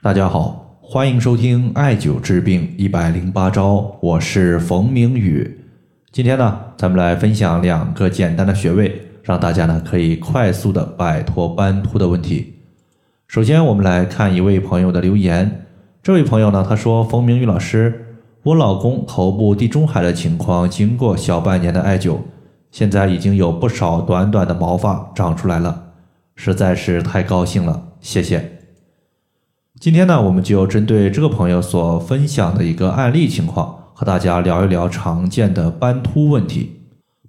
大家好，欢迎收听艾灸治病一百零八招，我是冯明宇。今天呢，咱们来分享两个简单的穴位，让大家呢可以快速的摆脱斑秃的问题。首先，我们来看一位朋友的留言。这位朋友呢，他说：“冯明宇老师，我老公头部地中海的情况，经过小半年的艾灸，现在已经有不少短短的毛发长出来了，实在是太高兴了，谢谢。”今天呢，我们就针对这个朋友所分享的一个案例情况，和大家聊一聊常见的斑秃问题。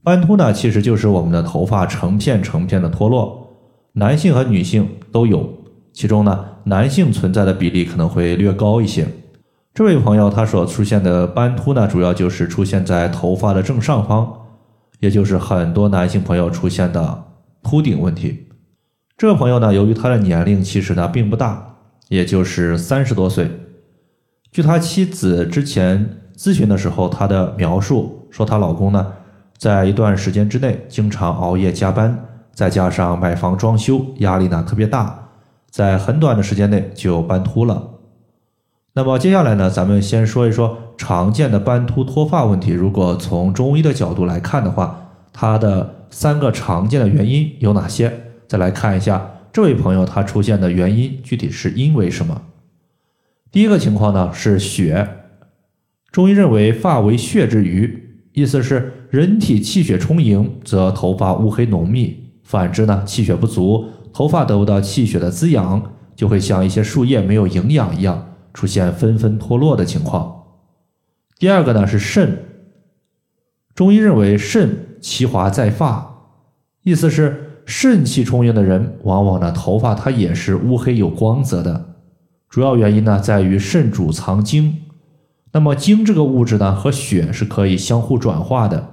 斑秃呢，其实就是我们的头发成片成片的脱落，男性和女性都有，其中呢，男性存在的比例可能会略高一些。这位朋友他所出现的斑秃呢，主要就是出现在头发的正上方，也就是很多男性朋友出现的秃顶问题。这个朋友呢，由于他的年龄其实呢并不大。也就是三十多岁。据他妻子之前咨询的时候，她的描述说，她老公呢，在一段时间之内经常熬夜加班，再加上买房装修，压力呢特别大，在很短的时间内就斑秃了。那么接下来呢，咱们先说一说常见的斑秃脱发问题。如果从中医的角度来看的话，它的三个常见的原因有哪些？再来看一下。这位朋友他出现的原因具体是因为什么？第一个情况呢是血，中医认为发为血之余，意思是人体气血充盈，则头发乌黑浓密；反之呢，气血不足，头发得不到气血的滋养，就会像一些树叶没有营养一样，出现纷纷脱落的情况。第二个呢是肾，中医认为肾其华在发，意思是。肾气充盈的人，往往呢头发它也是乌黑有光泽的。主要原因呢在于肾主藏精，那么精这个物质呢和血是可以相互转化的，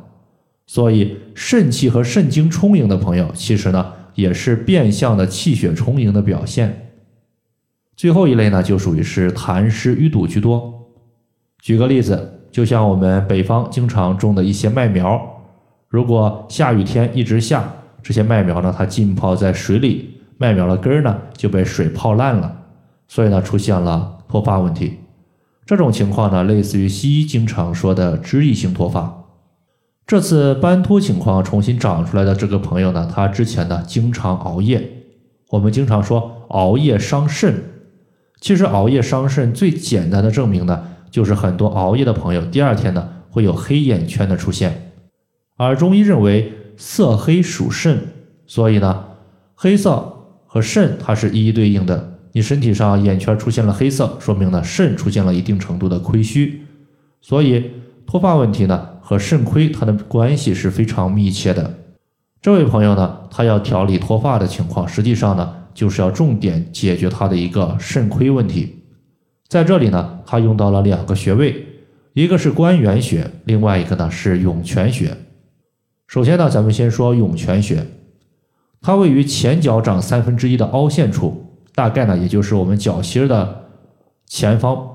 所以肾气和肾精充盈的朋友，其实呢也是变相的气血充盈的表现。最后一类呢就属于是痰湿淤堵居多。举个例子，就像我们北方经常种的一些麦苗，如果下雨天一直下。这些麦苗呢，它浸泡在水里，麦苗的根儿呢就被水泡烂了，所以呢出现了脱发问题。这种情况呢，类似于西医经常说的脂溢性脱发。这次斑秃情况重新长出来的这个朋友呢，他之前呢经常熬夜。我们经常说熬夜伤肾，其实熬夜伤肾最简单的证明呢，就是很多熬夜的朋友第二天呢会有黑眼圈的出现，而中医认为。色黑属肾，所以呢，黑色和肾它是一一对应的。你身体上眼圈出现了黑色，说明呢肾出现了一定程度的亏虚，所以脱发问题呢和肾亏它的关系是非常密切的。这位朋友呢，他要调理脱发的情况，实际上呢就是要重点解决他的一个肾亏问题。在这里呢，他用到了两个穴位，一个是关元穴，另外一个呢是涌泉穴。首先呢，咱们先说涌泉穴，它位于前脚掌三分之一的凹陷处，大概呢，也就是我们脚心的前方。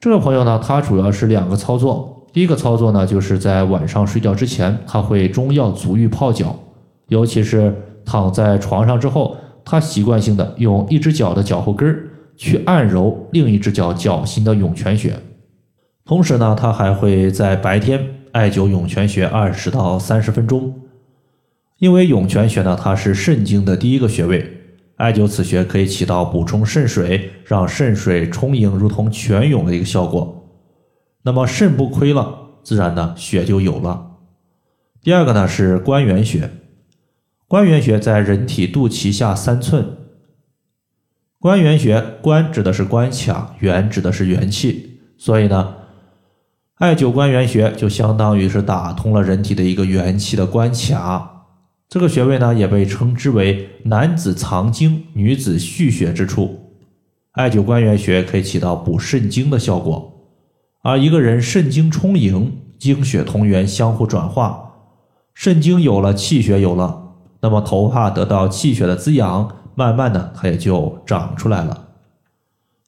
这个朋友呢，他主要是两个操作，第一个操作呢，就是在晚上睡觉之前，他会中药足浴泡脚，尤其是躺在床上之后，他习惯性的用一只脚的脚后跟儿去按揉另一只脚脚心的涌泉穴，同时呢，他还会在白天。艾灸涌泉穴二十到三十分钟，因为涌泉穴呢，它是肾经的第一个穴位，艾灸此穴可以起到补充肾水、让肾水充盈如同泉涌的一个效果。那么肾不亏了，自然呢血就有了。第二个呢是关元穴，关元穴在人体肚脐下三寸。关元穴，关指的是关卡，元指的是元气，所以呢。艾灸关元穴就相当于是打通了人体的一个元气的关卡，这个穴位呢也被称之为男子藏精、女子蓄血之处。艾灸关元穴可以起到补肾精的效果，而一个人肾精充盈，精血同源，相互转化，肾精有了，气血有了，那么头发得到气血的滋养，慢慢的它也就长出来了。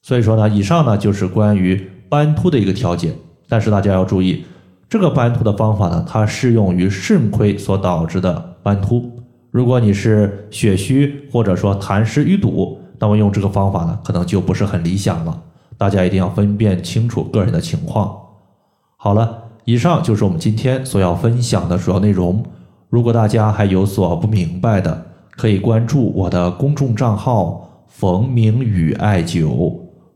所以说呢，以上呢就是关于斑秃的一个调节。但是大家要注意，这个斑秃的方法呢，它适用于肾亏所导致的斑秃。如果你是血虚或者说痰湿淤堵，那么用这个方法呢，可能就不是很理想了。大家一定要分辨清楚个人的情况。好了，以上就是我们今天所要分享的主要内容。如果大家还有所不明白的，可以关注我的公众账号“冯明宇艾灸”，